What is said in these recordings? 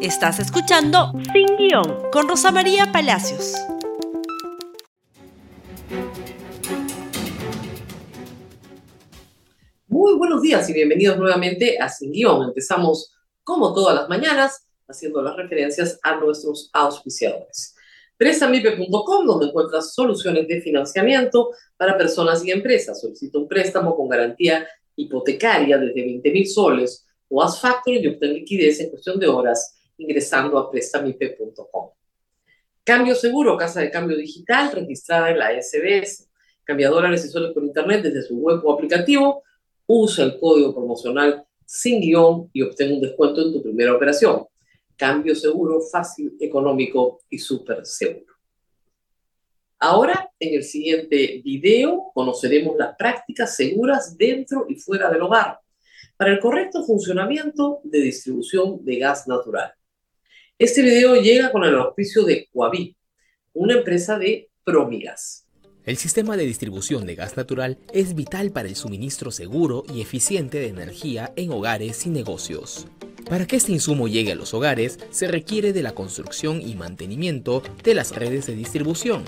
Estás escuchando Sin Guión con Rosa María Palacios. Muy buenos días y bienvenidos nuevamente a Sin Guión. Empezamos, como todas las mañanas, haciendo las referencias a nuestros auspiciadores. Prestamipe.com, donde encuentras soluciones de financiamiento para personas y empresas. Solicita un préstamo con garantía hipotecaria desde 20 mil soles o haz factoring y obtén liquidez en cuestión de horas ingresando a prestamipe.com. Cambio Seguro, casa de cambio digital registrada en la SBS. Cambiadora de soles por internet desde su web o aplicativo. Usa el código promocional sin guion y obtén un descuento en tu primera operación. Cambio seguro, fácil, económico y súper seguro. Ahora, en el siguiente video, conoceremos las prácticas seguras dentro y fuera del hogar para el correcto funcionamiento de distribución de gas natural. Este video llega con el auspicio de Coaví, una empresa de Promigas. El sistema de distribución de gas natural es vital para el suministro seguro y eficiente de energía en hogares y negocios. Para que este insumo llegue a los hogares, se requiere de la construcción y mantenimiento de las redes de distribución,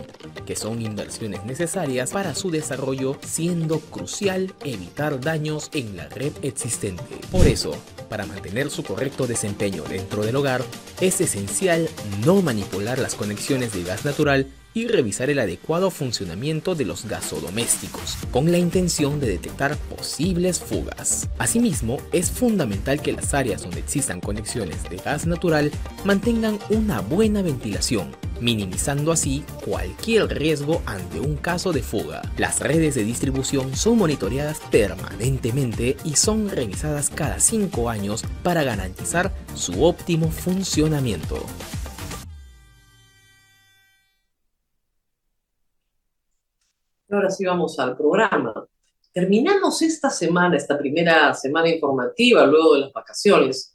que son inversiones necesarias para su desarrollo, siendo crucial evitar daños en la red existente. Por eso, para mantener su correcto desempeño dentro del hogar, es esencial no manipular las conexiones de gas natural y revisar el adecuado funcionamiento de los gasodomésticos, con la intención de detectar posibles fugas. Asimismo, es fundamental que las áreas donde existan conexiones de gas natural mantengan una buena ventilación, minimizando así cualquier riesgo ante un caso de fuga. Las redes de distribución son monitoreadas permanentemente y son revisadas cada 5 años para garantizar su óptimo funcionamiento. Ahora sí vamos al programa. Terminamos esta semana, esta primera semana informativa, luego de las vacaciones,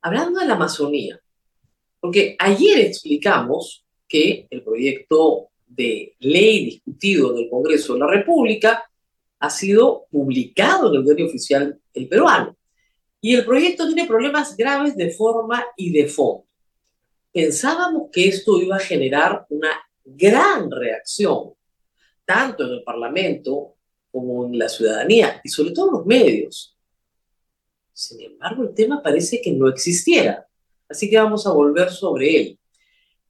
hablando de la Amazonía. Porque ayer explicamos que el proyecto de ley discutido en el Congreso de la República ha sido publicado en el diario oficial El Peruano. Y el proyecto tiene problemas graves de forma y de fondo. Pensábamos que esto iba a generar una gran reacción tanto en el Parlamento como en la ciudadanía y sobre todo en los medios. Sin embargo, el tema parece que no existiera, así que vamos a volver sobre él.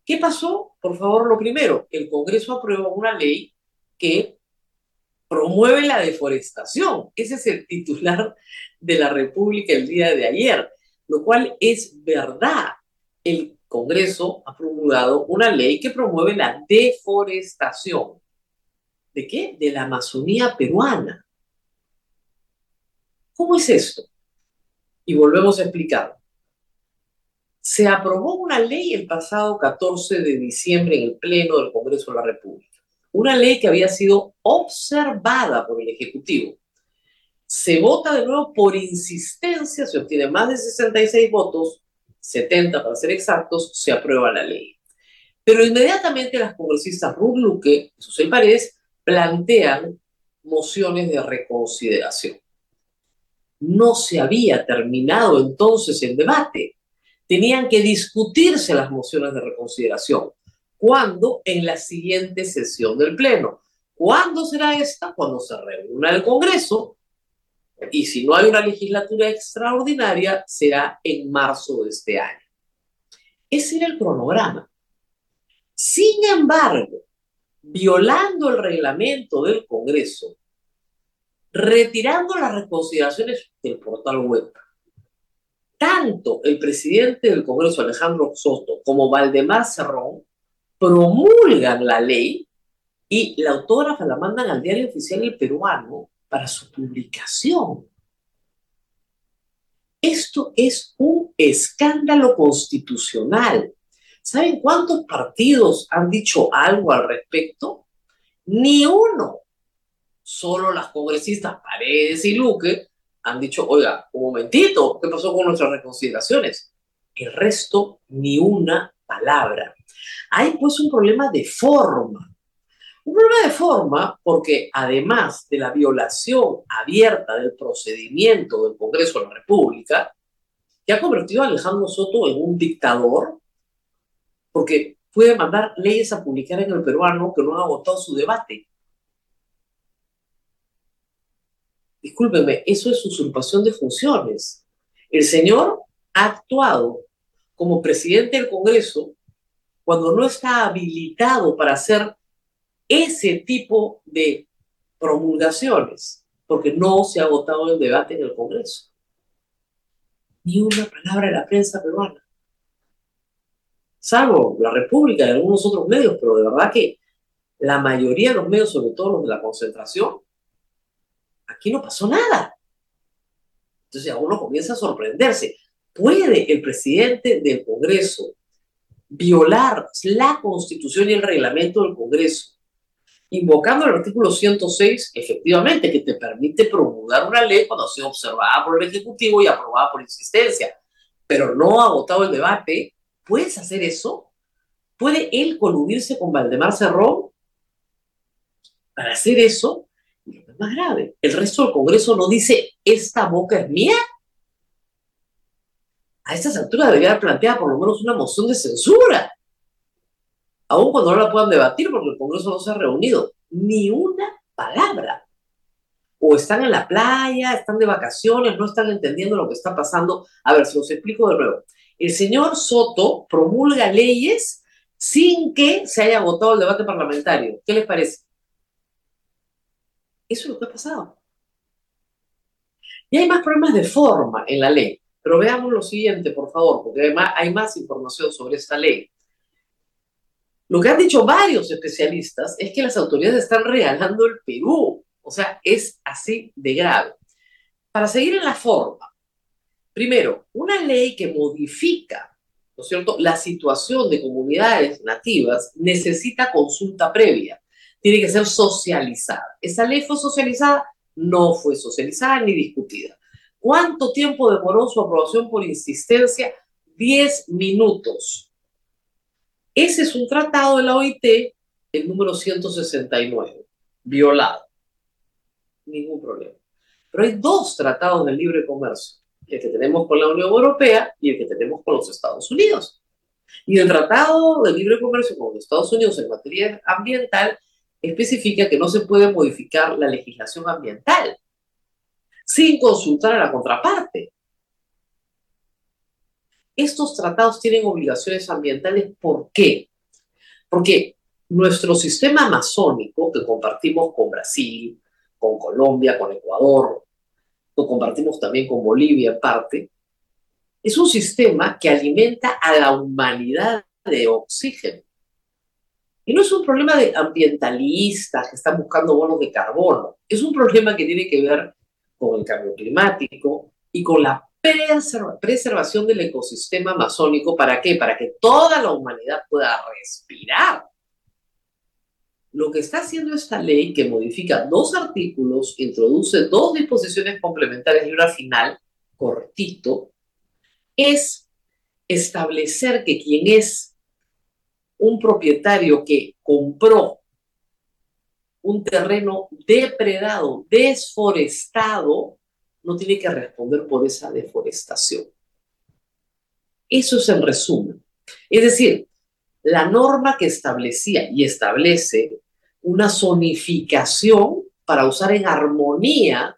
¿Qué pasó? Por favor, lo primero, el Congreso aprobó una ley que promueve la deforestación. Ese es el titular de la República el día de ayer, lo cual es verdad. El Congreso ha promulgado una ley que promueve la deforestación. ¿De qué? De la Amazonía peruana. ¿Cómo es esto? Y volvemos a explicar. Se aprobó una ley el pasado 14 de diciembre en el Pleno del Congreso de la República. Una ley que había sido observada por el Ejecutivo. Se vota de nuevo por insistencia, se obtiene más de 66 votos, 70 para ser exactos, se aprueba la ley. Pero inmediatamente las congresistas Ruth Luque y Susel Paredes plantean mociones de reconsideración. No se había terminado entonces el debate. Tenían que discutirse las mociones de reconsideración. ¿Cuándo? En la siguiente sesión del Pleno. ¿Cuándo será esta? Cuando se reúna el Congreso. Y si no hay una legislatura extraordinaria, será en marzo de este año. Ese era el cronograma. Sin embargo, violando el reglamento del Congreso, retirando las reconsideraciones del portal web. Tanto el presidente del Congreso, Alejandro Soto, como Valdemar Cerrón, promulgan la ley y la autógrafa la mandan al diario oficial el peruano para su publicación. Esto es un escándalo constitucional. ¿Saben cuántos partidos han dicho algo al respecto? Ni uno. Solo las congresistas Paredes y Luque han dicho, oiga, un momentito, ¿qué pasó con nuestras reconsideraciones? El resto, ni una palabra. Hay pues un problema de forma. Un problema de forma porque además de la violación abierta del procedimiento del Congreso de la República, que ha convertido a Alejandro Soto en un dictador, porque puede mandar leyes a publicar en el peruano que no han agotado su debate. Discúlpeme, eso es usurpación de funciones. El señor ha actuado como presidente del Congreso cuando no está habilitado para hacer ese tipo de promulgaciones, porque no se ha votado el debate en el Congreso. Ni una palabra de la prensa peruana. Salvo la República y algunos otros medios, pero de verdad que la mayoría de los medios, sobre todo los de la concentración, aquí no pasó nada. Entonces a uno comienza a sorprenderse. ¿Puede el presidente del Congreso violar la constitución y el reglamento del Congreso, invocando el artículo 106, efectivamente, que te permite promulgar una ley cuando ha sido observada por el Ejecutivo y aprobada por insistencia, pero no ha votado el debate, ¿puedes hacer eso? ¿Puede él colunirse con Valdemar Cerrón para hacer eso? Y lo más grave, el resto del Congreso no dice, esta boca es mía a estas alturas debería haber planteado por lo menos una moción de censura, aun cuando no la puedan debatir porque el Congreso no se ha reunido. Ni una palabra. O están en la playa, están de vacaciones, no están entendiendo lo que está pasando. A ver, si os explico de nuevo. El señor Soto promulga leyes sin que se haya votado el debate parlamentario. ¿Qué les parece? Eso es lo que ha pasado. Y hay más problemas de forma en la ley. Pero veamos lo siguiente, por favor, porque además hay más información sobre esta ley. Lo que han dicho varios especialistas es que las autoridades están regalando el Perú. O sea, es así de grave. Para seguir en la forma, primero, una ley que modifica, ¿no es cierto?, la situación de comunidades nativas necesita consulta previa. Tiene que ser socializada. Esa ley fue socializada, no fue socializada ni discutida. ¿Cuánto tiempo demoró su aprobación por insistencia? Diez minutos. Ese es un tratado de la OIT, el número 169, violado. Ningún problema. Pero hay dos tratados de libre comercio, el que tenemos con la Unión Europea y el que tenemos con los Estados Unidos. Y el tratado de libre comercio con los Estados Unidos en materia ambiental especifica que no se puede modificar la legislación ambiental sin consultar a la contraparte. Estos tratados tienen obligaciones ambientales, ¿por qué? Porque nuestro sistema amazónico, que compartimos con Brasil, con Colombia, con Ecuador, lo compartimos también con Bolivia en parte, es un sistema que alimenta a la humanidad de oxígeno. Y no es un problema de ambientalistas que están buscando bonos de carbono, es un problema que tiene que ver con el cambio climático y con la preservación del ecosistema amazónico. ¿Para qué? Para que toda la humanidad pueda respirar. Lo que está haciendo esta ley, que modifica dos artículos, introduce dos disposiciones complementarias y una final, cortito, es establecer que quien es un propietario que compró un terreno depredado, desforestado, no tiene que responder por esa deforestación. Eso es el resumen. Es decir, la norma que establecía y establece una zonificación para usar en armonía,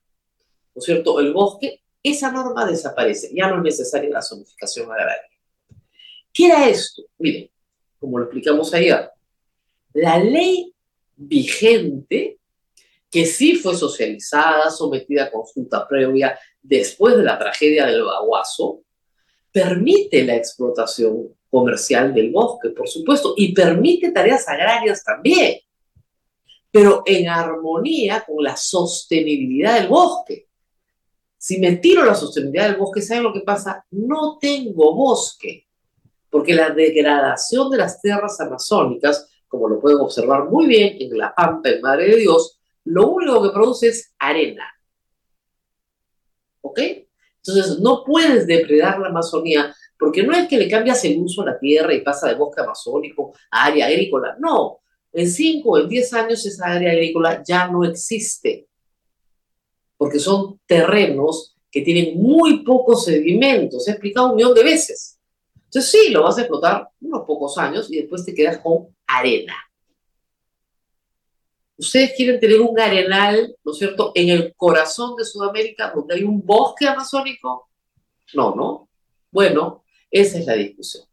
¿no es cierto?, el bosque, esa norma desaparece, ya no es necesaria la zonificación agraria. ¿Qué era esto? Miren, como lo explicamos ayer, la ley vigente, que sí fue socializada, sometida a consulta previa después de la tragedia del Baguazo, permite la explotación comercial del bosque, por supuesto, y permite tareas agrarias también, pero en armonía con la sostenibilidad del bosque. Si me tiro la sostenibilidad del bosque, ¿saben lo que pasa? No tengo bosque, porque la degradación de las tierras amazónicas como lo pueden observar muy bien en la Pampa, en Madre de Dios, lo único que produce es arena. ¿Ok? Entonces, no puedes depredar la Amazonía porque no es que le cambias el uso a la tierra y pasa de bosque amazónico a área agrícola. No, en 5 o en 10 años esa área agrícola ya no existe porque son terrenos que tienen muy pocos sedimentos. He explicado un millón de veces. Entonces sí, lo vas a explotar unos pocos años y después te quedas con arena. Ustedes quieren tener un arenal, ¿no es cierto?, en el corazón de Sudamérica, donde hay un bosque amazónico. No, ¿no? Bueno, esa es la discusión.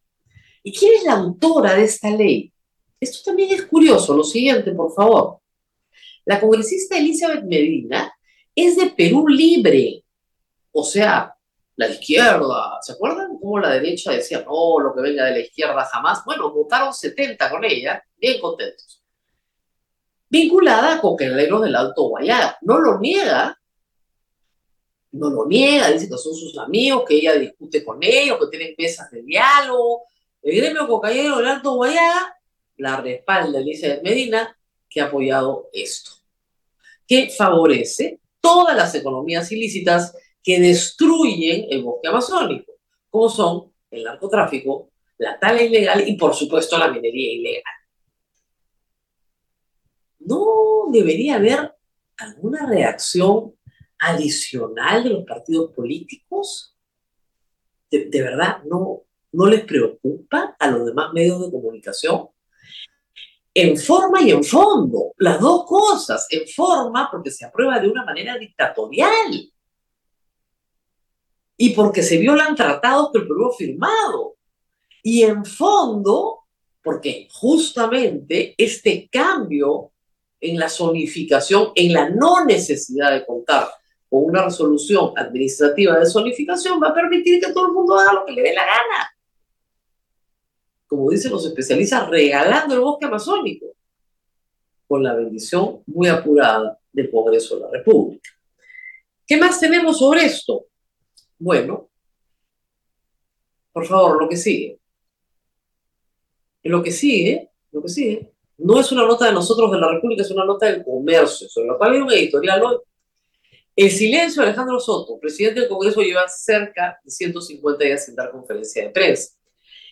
¿Y quién es la autora de esta ley? Esto también es curioso. Lo siguiente, por favor. La congresista Elizabeth Medina es de Perú Libre, o sea, la izquierda. ¿Se acuerdan cómo la derecha decía, no, lo que venga de la izquierda jamás? Bueno, votaron 70 con ella, bien contentos. Vinculada a coqueleros del Alto Guayana. No lo niega, no lo niega, dice que son sus amigos, que ella discute con ellos, que tienen mesas de diálogo. El gremio cocainero del Alto Guayana la respalda Elizabeth Medina, que ha apoyado esto, que favorece todas las economías ilícitas que destruyen el bosque amazónico, como son el narcotráfico, la tala ilegal y, por supuesto, la minería ilegal. ¿No debería haber alguna reacción adicional de los partidos políticos? ¿De, verdad no, no les preocupa a los demás medios de comunicación? En forma y en fondo, las dos cosas, en forma porque se aprueba de una manera dictatorial. Y porque se violan tratados que el Perú ha firmado, y en fondo porque justamente este cambio en la zonificación, en la no necesidad de contar con una resolución administrativa de zonificación, va a permitir que todo el mundo haga lo que le dé la gana como dicen los especialistas, regalando el bosque amazónico, con la bendición muy apurada del Congreso de la República. ¿Qué más tenemos sobre esto? Bueno, por favor, lo que sigue. Lo que sigue, lo que sigue, no es una nota de nosotros de la República, es una nota del comercio, sobre la cual hay un editorial hoy. El silencio de Alejandro Soto, presidente del Congreso, lleva cerca de 150 días sin dar conferencia de prensa.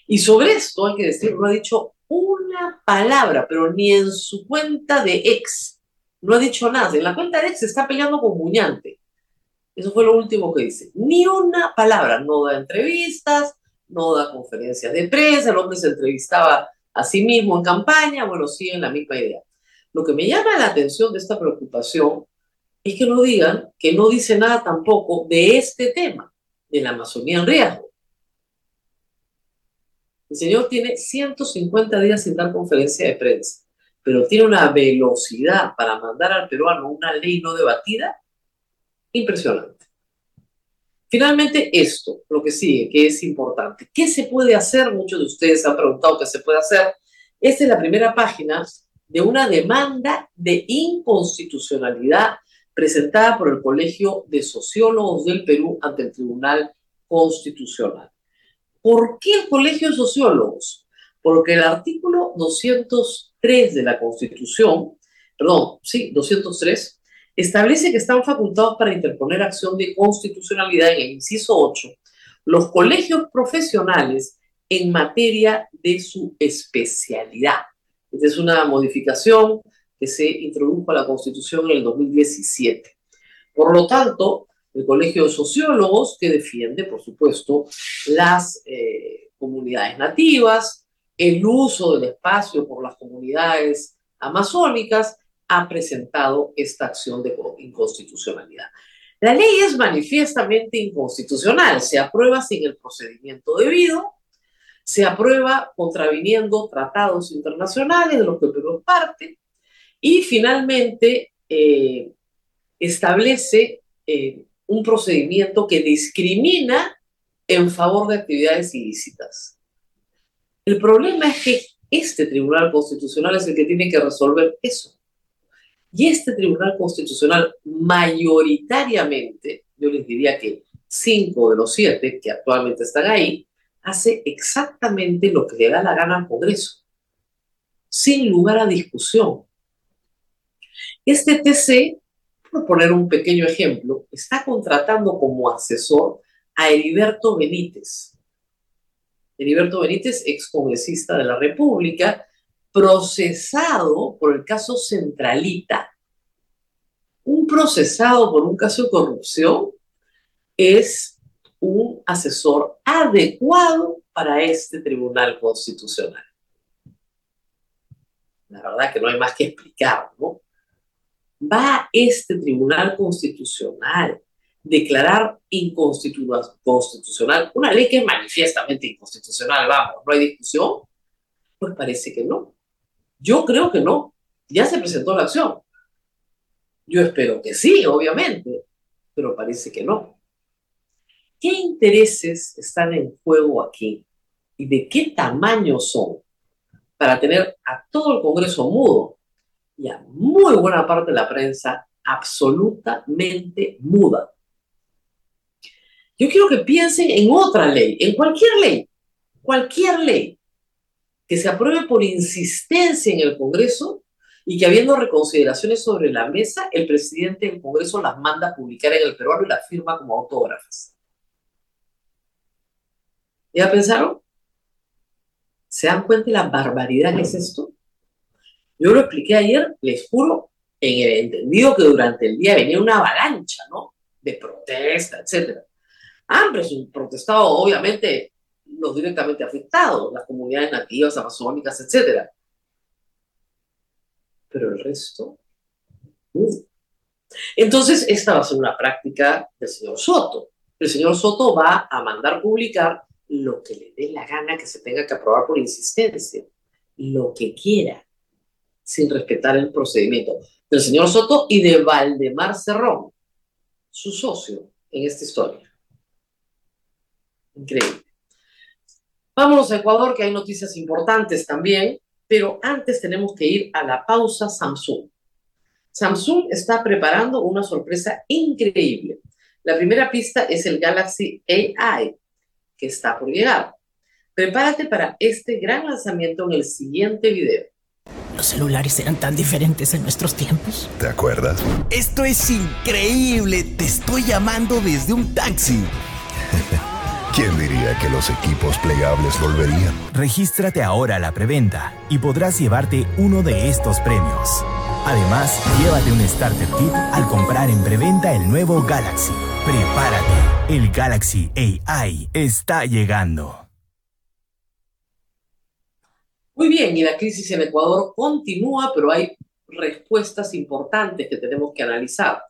Y sobre esto, hay que decir, no ha dicho una palabra, pero ni en su cuenta de ex. No ha dicho nada. En la cuenta de ex se está peleando con Muñante. Eso fue lo último que dice. Ni una palabra. No da entrevistas, no da conferencias de prensa. El hombre se entrevistaba a sí mismo en campaña. Bueno, sigue en la misma idea. Lo que me llama la atención de esta preocupación es que no digan que no dice nada tampoco de este tema, de la Amazonía en riesgo. El señor tiene 150 días sin dar conferencia de prensa, pero tiene una velocidad para mandar al peruano una ley no debatida impresionante. Finalmente, esto, lo que sigue, que es importante. ¿Qué se puede hacer? Muchos de ustedes han preguntado qué se puede hacer. Esta es la primera página de una demanda de inconstitucionalidad presentada por el Colegio de Sociólogos del Perú ante el Tribunal Constitucional. ¿Por qué el Colegio de Sociólogos? Porque el artículo 203 de la Constitución, perdón, sí, 203, establece que están facultados para interponer acción de constitucionalidad en el inciso 8 los colegios profesionales en materia de su especialidad. Esta es una modificación que se introdujo a la Constitución en el 2017. Por lo tanto, el Colegio de Sociólogos, que defiende, por supuesto, las eh, comunidades nativas, el uso del espacio por las comunidades amazónicas, ha presentado esta acción de inconstitucionalidad. La ley es manifiestamente inconstitucional, se aprueba sin el procedimiento debido, se aprueba contraviniendo tratados internacionales de los que Perú parte y finalmente eh, establece eh, un procedimiento que discrimina en favor de actividades ilícitas. El problema es que este Tribunal Constitucional es el que tiene que resolver eso. Y este Tribunal Constitucional mayoritariamente, yo les diría que cinco de los siete que actualmente están ahí, hace exactamente lo que le da la gana al Congreso, sin lugar a discusión. Este TC por poner un pequeño ejemplo, está contratando como asesor a Heriberto Benítez. Heriberto Benítez, ex congresista de la República, procesado por el caso Centralita. Un procesado por un caso de corrupción es un asesor adecuado para este Tribunal Constitucional. La verdad que no hay más que explicar, ¿no? Va este Tribunal Constitucional declarar inconstitucional una ley que es manifiestamente inconstitucional, vamos, no hay discusión, pues parece que no. Yo creo que no. Ya se presentó la acción. Yo espero que sí, obviamente, pero parece que no. ¿Qué intereses están en juego aquí y de qué tamaño son para tener a todo el Congreso mudo y a muy buena parte de la prensa absolutamente muda? Yo quiero que piensen en otra ley, en cualquier ley, cualquier ley que se apruebe por insistencia en el Congreso y que habiendo reconsideraciones sobre la mesa, el presidente del Congreso las manda a publicar en el peruano y las firma como autógrafas. ¿Ya pensaron? ¿Se dan cuenta de la barbaridad que es esto? Yo lo expliqué ayer, les juro, en el entendido que durante el día venía una avalancha, ¿no? De protesta, etcétera. Han protestado, obviamente, los directamente afectados, las comunidades nativas, amazónicas, etc. Pero el resto, Entonces, esta va a ser una práctica del señor Soto. El señor Soto va a mandar publicar lo que le dé la gana que se tenga que aprobar por insistencia, lo que quiera, sin respetar el procedimiento del señor Soto y de Valdemar Cerrón, su socio en esta historia. Increíble. Vámonos a Ecuador, que hay noticias importantes también, pero antes tenemos que ir a la pausa Samsung. Samsung está preparando una sorpresa increíble. La primera pista es el Galaxy AI, que está por llegar. Prepárate para este gran lanzamiento en el siguiente video. ¿Los celulares eran tan diferentes en nuestros tiempos? ¿Te acuerdas? Esto es increíble. Te estoy llamando desde un taxi. ¿Quién diría que los equipos plegables volverían? Regístrate ahora a la preventa y podrás llevarte uno de estos premios. Además, llévate un Starter Kit al comprar en preventa el nuevo Galaxy. Prepárate, el Galaxy AI está llegando. Muy bien, y la crisis en Ecuador continúa, pero hay respuestas importantes que tenemos que analizar.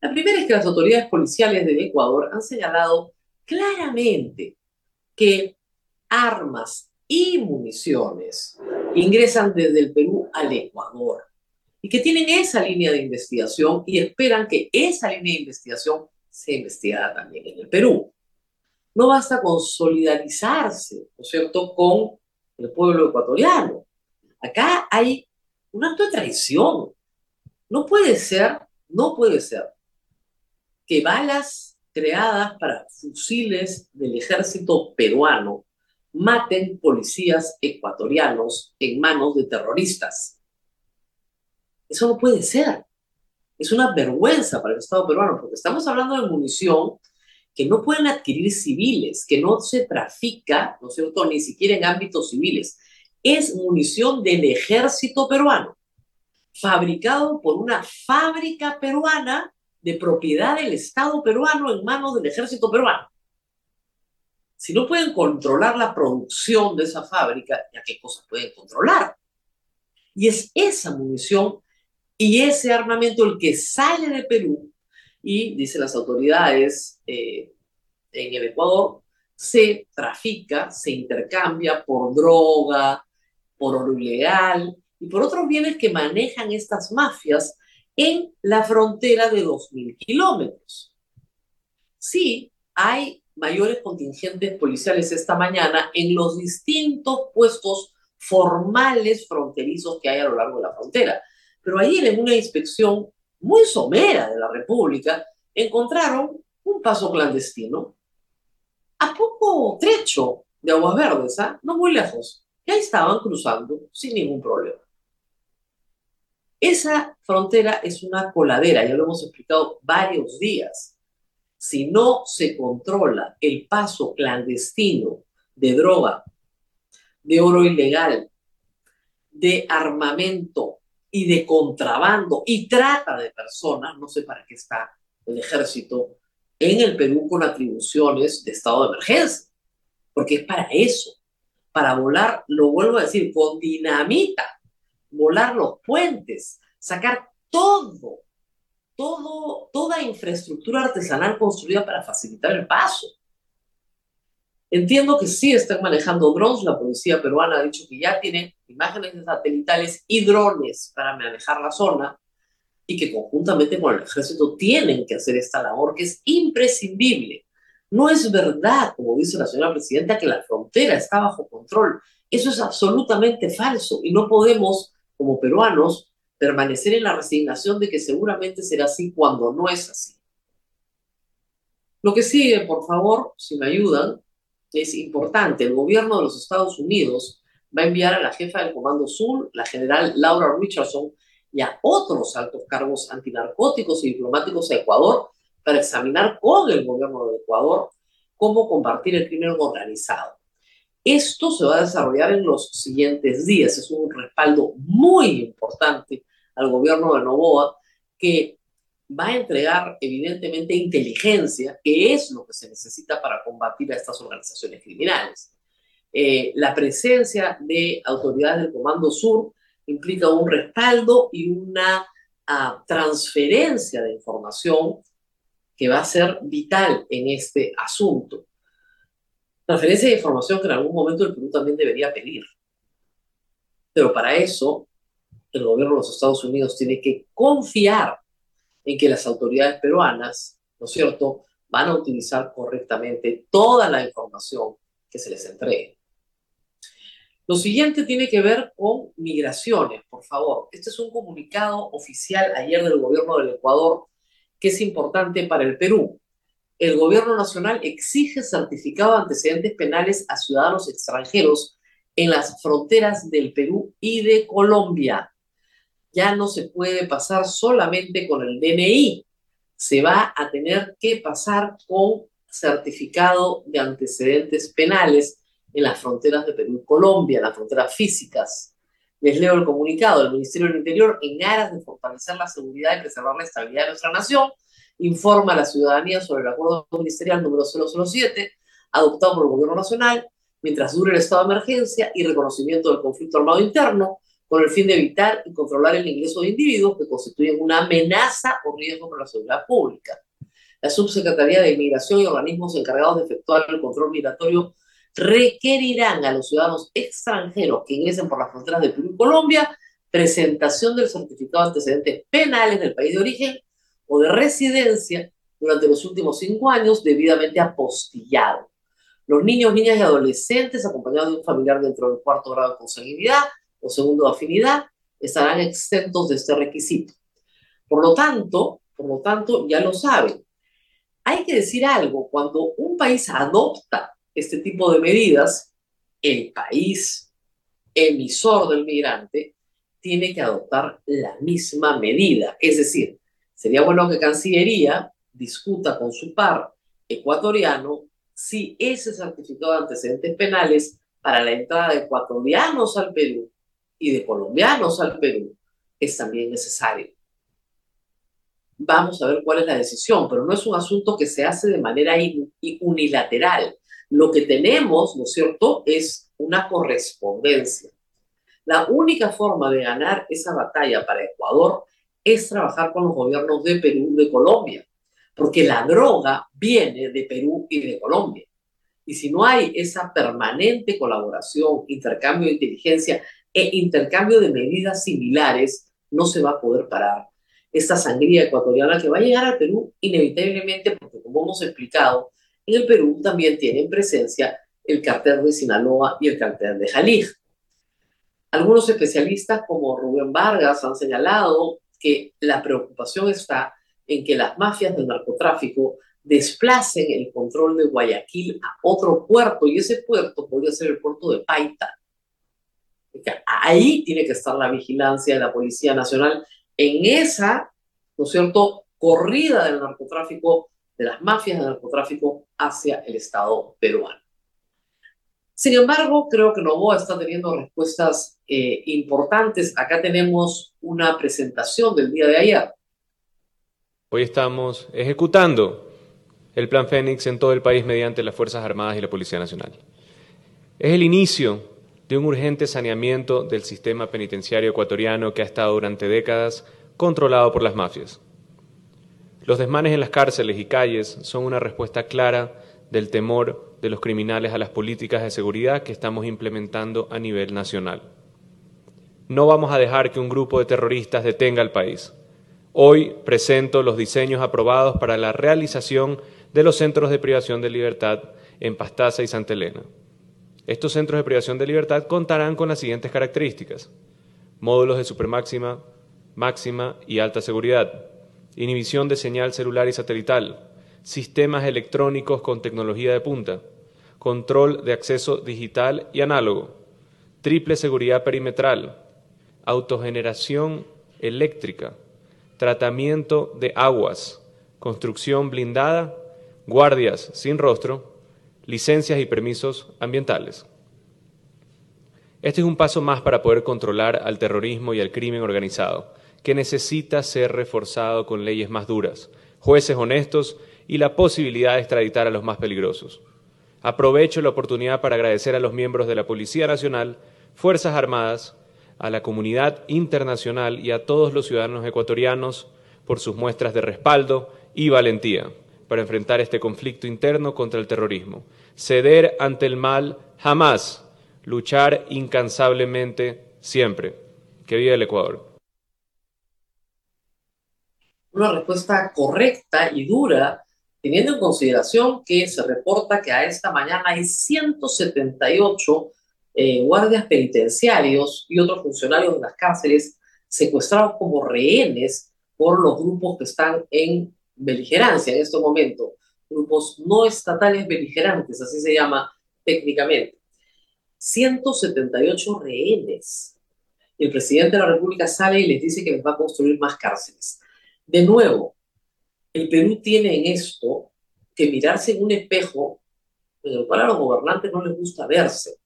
La primera es que las autoridades policiales de Ecuador han señalado claramente que armas y municiones ingresan desde el Perú al Ecuador y que tienen esa línea de investigación y esperan que esa línea de investigación sea investigada también en el Perú. No basta con solidarizarse, ¿no es cierto?, con el pueblo ecuatoriano. Acá hay un acto de traición. No puede ser, no puede ser que balas creadas para fusiles del ejército peruano maten policías ecuatorianos en manos de terroristas. Eso no puede ser. Es una vergüenza para el Estado peruano, porque estamos hablando de munición que no pueden adquirir civiles, que no se trafica, ¿no es cierto?, ni siquiera en ámbitos civiles. Es munición del ejército peruano, fabricado por una fábrica peruana de propiedad del Estado peruano en manos del ejército peruano. Si no pueden controlar la producción de esa fábrica, ¿ya qué cosas pueden controlar? Y es esa munición y ese armamento el que sale de Perú y, dicen las autoridades eh, en el Ecuador, se trafica, se intercambia por droga, por oro ilegal y por otros bienes que manejan estas mafias en la frontera de 2.000 kilómetros. Sí, hay mayores contingentes policiales esta mañana en los distintos puestos formales fronterizos que hay a lo largo de la frontera. Pero ayer en una inspección muy somera de la República encontraron un paso clandestino a poco trecho de Aguas Verdes, ¿ah? no muy lejos. Y ahí estaban cruzando sin ningún problema. Esa frontera es una coladera, ya lo hemos explicado varios días. Si no se controla el paso clandestino de droga, de oro ilegal, de armamento y de contrabando y trata de personas, no sé para qué está el ejército en el Perú con atribuciones de estado de emergencia, porque es para eso, para volar, lo vuelvo a decir, con dinamita, volar los puentes, sacar todo, todo, toda infraestructura artesanal construida para facilitar el paso. Entiendo que sí están manejando drones, la policía peruana ha dicho que ya tiene imágenes satelitales y drones para manejar la zona y que conjuntamente con el ejército tienen que hacer esta labor que es imprescindible. No es verdad, como dice la señora presidenta, que la frontera está bajo control. Eso es absolutamente falso y no podemos, como peruanos, permanecer en la resignación de que seguramente será así cuando no es así. Lo que sigue, por favor, si me ayudan, es importante. El gobierno de los Estados Unidos va a enviar a la jefa del Comando Sur, la general Laura Richardson, y a otros altos cargos antinarcóticos y diplomáticos a Ecuador para examinar con el gobierno de Ecuador cómo combatir el crimen organizado. Esto se va a desarrollar en los siguientes días. Es un respaldo muy importante al gobierno de Novoa que va a entregar evidentemente inteligencia, que es lo que se necesita para combatir a estas organizaciones criminales. Eh, la presencia de autoridades del Comando Sur implica un respaldo y una ah, transferencia de información que va a ser vital en este asunto. Transferencia de información que en algún momento el Perú también debería pedir. Pero para eso, el gobierno de los Estados Unidos tiene que confiar en que las autoridades peruanas, ¿no es cierto?, van a utilizar correctamente toda la información que se les entregue. Lo siguiente tiene que ver con migraciones, por favor. Este es un comunicado oficial ayer del gobierno del Ecuador que es importante para el Perú. El gobierno nacional exige certificado de antecedentes penales a ciudadanos extranjeros en las fronteras del Perú y de Colombia ya no se puede pasar solamente con el DNI, se va a tener que pasar con certificado de antecedentes penales en las fronteras de Perú y Colombia, las fronteras físicas. Les leo el comunicado del Ministerio del Interior en aras de fortalecer la seguridad y preservar la estabilidad de nuestra nación. Informa a la ciudadanía sobre el acuerdo ministerial número 007 adoptado por el Gobierno Nacional mientras dure el estado de emergencia y reconocimiento del conflicto armado interno con el fin de evitar y controlar el ingreso de individuos que constituyen una amenaza o riesgo para la seguridad pública. La Subsecretaría de Inmigración y organismos encargados de efectuar el control migratorio requerirán a los ciudadanos extranjeros que ingresen por las fronteras de Perú y Colombia presentación del certificado de antecedentes penales del país de origen o de residencia durante los últimos cinco años debidamente apostillado. Los niños, niñas y adolescentes acompañados de un familiar dentro del cuarto grado de consanguinidad o segundo de afinidad estarán exentos de este requisito. Por lo tanto, por lo tanto, ya lo saben. Hay que decir algo, cuando un país adopta este tipo de medidas, el país emisor del migrante tiene que adoptar la misma medida. Es decir, sería bueno que Cancillería discuta con su par ecuatoriano si ese certificado de antecedentes penales para la entrada de ecuatorianos al Perú y de colombianos al Perú es también necesario. Vamos a ver cuál es la decisión, pero no es un asunto que se hace de manera unilateral. Lo que tenemos, ¿no es cierto?, es una correspondencia. La única forma de ganar esa batalla para Ecuador es trabajar con los gobiernos de Perú y de Colombia, porque la droga viene de Perú y de Colombia. Y si no hay esa permanente colaboración, intercambio de inteligencia e intercambio de medidas similares, no se va a poder parar esta sangría ecuatoriana que va a llegar al Perú inevitablemente, porque como hemos explicado, en el Perú también tienen presencia el cartel de Sinaloa y el cartel de Jalij. Algunos especialistas como Rubén Vargas han señalado que la preocupación está en que las mafias del narcotráfico desplacen el control de Guayaquil a otro puerto y ese puerto podría ser el puerto de Paita, Ahí tiene que estar la vigilancia de la Policía Nacional en esa, ¿no es cierto?, corrida del narcotráfico, de las mafias del narcotráfico hacia el Estado peruano. Sin embargo, creo que Novoa está teniendo respuestas eh, importantes. Acá tenemos una presentación del día de ayer. Hoy estamos ejecutando el Plan Fénix en todo el país mediante las Fuerzas Armadas y la Policía Nacional. Es el inicio de un urgente saneamiento del sistema penitenciario ecuatoriano que ha estado durante décadas controlado por las mafias. Los desmanes en las cárceles y calles son una respuesta clara del temor de los criminales a las políticas de seguridad que estamos implementando a nivel nacional. No vamos a dejar que un grupo de terroristas detenga al país. Hoy presento los diseños aprobados para la realización de los centros de privación de libertad en Pastaza y Santa Elena. Estos centros de privación de libertad contarán con las siguientes características. Módulos de supermáxima, máxima y alta seguridad, inhibición de señal celular y satelital, sistemas electrónicos con tecnología de punta, control de acceso digital y análogo, triple seguridad perimetral, autogeneración eléctrica, tratamiento de aguas, construcción blindada, guardias sin rostro, licencias y permisos ambientales. Este es un paso más para poder controlar al terrorismo y al crimen organizado, que necesita ser reforzado con leyes más duras, jueces honestos y la posibilidad de extraditar a los más peligrosos. Aprovecho la oportunidad para agradecer a los miembros de la Policía Nacional, Fuerzas Armadas, a la comunidad internacional y a todos los ciudadanos ecuatorianos por sus muestras de respaldo y valentía para enfrentar este conflicto interno contra el terrorismo. Ceder ante el mal jamás, luchar incansablemente siempre. Que viva el Ecuador. Una respuesta correcta y dura, teniendo en consideración que se reporta que a esta mañana hay 178 eh, guardias penitenciarios y otros funcionarios de las cárceles secuestrados como rehenes por los grupos que están en beligerancia en este momento, grupos no estatales beligerantes, así se llama técnicamente. 178 rehenes. El presidente de la República sale y les dice que les va a construir más cárceles. De nuevo, el Perú tiene en esto que mirarse en un espejo en el cual a los gobernantes no les gusta verse.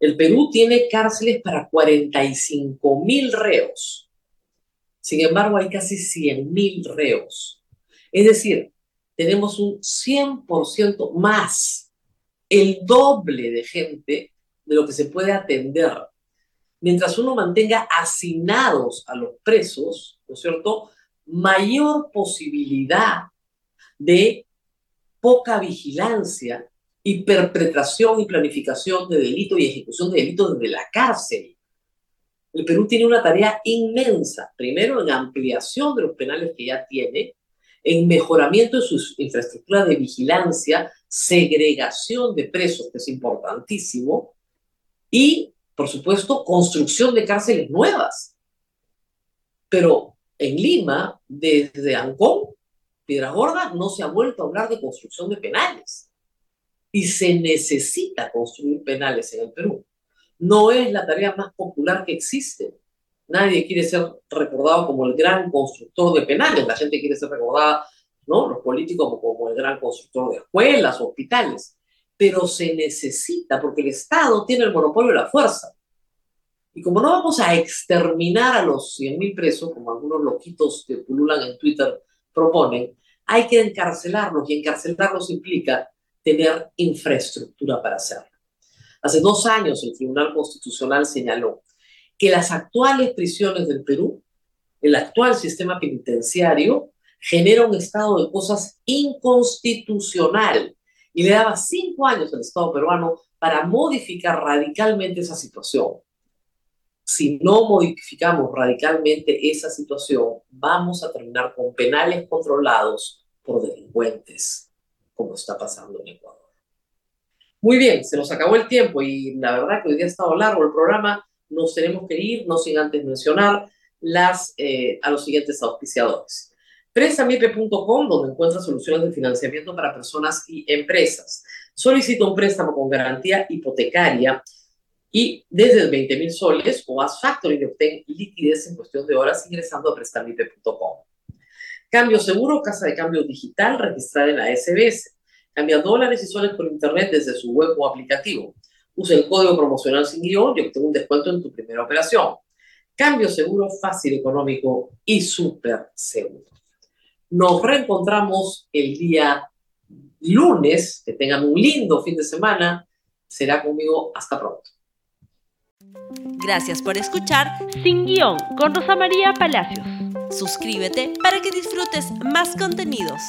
El Perú tiene cárceles para 45 mil reos. Sin embargo, hay casi 100 mil reos. Es decir, tenemos un 100% más, el doble de gente de lo que se puede atender. Mientras uno mantenga asignados a los presos, ¿no es cierto?, mayor posibilidad de poca vigilancia y perpetración y planificación de delito y ejecución de delito desde la cárcel. El Perú tiene una tarea inmensa, primero en ampliación de los penales que ya tiene, en mejoramiento de su infraestructura de vigilancia, segregación de presos, que es importantísimo, y, por supuesto, construcción de cárceles nuevas. Pero en Lima, desde Ancón, Piedra Gorda, no se ha vuelto a hablar de construcción de penales y se necesita construir penales en el Perú. No es la tarea más popular que existe. Nadie quiere ser recordado como el gran constructor de penales. La gente quiere ser recordada, ¿no? Los políticos como, como el gran constructor de escuelas, hospitales. Pero se necesita porque el Estado tiene el monopolio de la fuerza. Y como no vamos a exterminar a los 100.000 presos, como algunos loquitos que pululan en Twitter proponen, hay que encarcelarlos y encarcelarlos implica tener infraestructura para hacerlo. Hace dos años el Tribunal Constitucional señaló que las actuales prisiones del Perú, el actual sistema penitenciario, genera un estado de cosas inconstitucional y le daba cinco años al Estado peruano para modificar radicalmente esa situación. Si no modificamos radicalmente esa situación, vamos a terminar con penales controlados por delincuentes como está pasando en Ecuador. Muy bien, se nos acabó el tiempo y la verdad que hoy día ha estado largo el programa. Nos tenemos que ir, no sin antes mencionar las, eh, a los siguientes auspiciadores. Prestamipe.com, donde encuentra soluciones de financiamiento para personas y empresas. Solicita un préstamo con garantía hipotecaria y desde 20 mil soles o haz factoring y obtén liquidez en cuestión de horas ingresando a prestamipe.com. Cambio seguro, casa de cambio digital registrada en la SBS. Cambia dólares y soles por internet desde su web o aplicativo. Usa el código promocional sin guion y obtén un descuento en tu primera operación. Cambio seguro, fácil, económico y súper seguro. Nos reencontramos el día lunes. Que tengan un lindo fin de semana. Será conmigo. Hasta pronto. Gracias por escuchar Sin Guión con Rosa María Palacios. Suscríbete para que disfrutes más contenidos.